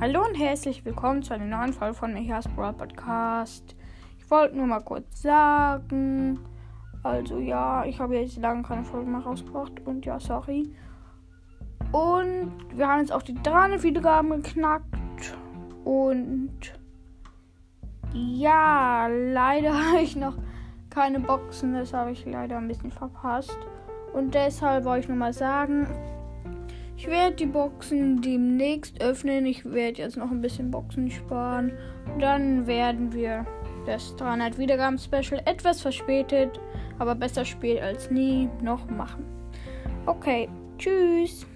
Hallo und herzlich willkommen zu einer neuen Folge von Micha's Brawl Podcast. Ich wollte nur mal kurz sagen, also ja, ich habe jetzt lange keine Folge mehr rausgebracht und ja, sorry. Und wir haben jetzt auch die 300 Wiedergaben geknackt und ja, leider habe ich noch keine Boxen, das habe ich leider ein bisschen verpasst. Und deshalb wollte ich nur mal sagen, ich werde die Boxen demnächst öffnen. Ich werde jetzt noch ein bisschen Boxen sparen. Dann werden wir das 300 Wiedergaben Special etwas verspätet, aber besser spät als nie noch machen. Okay, tschüss.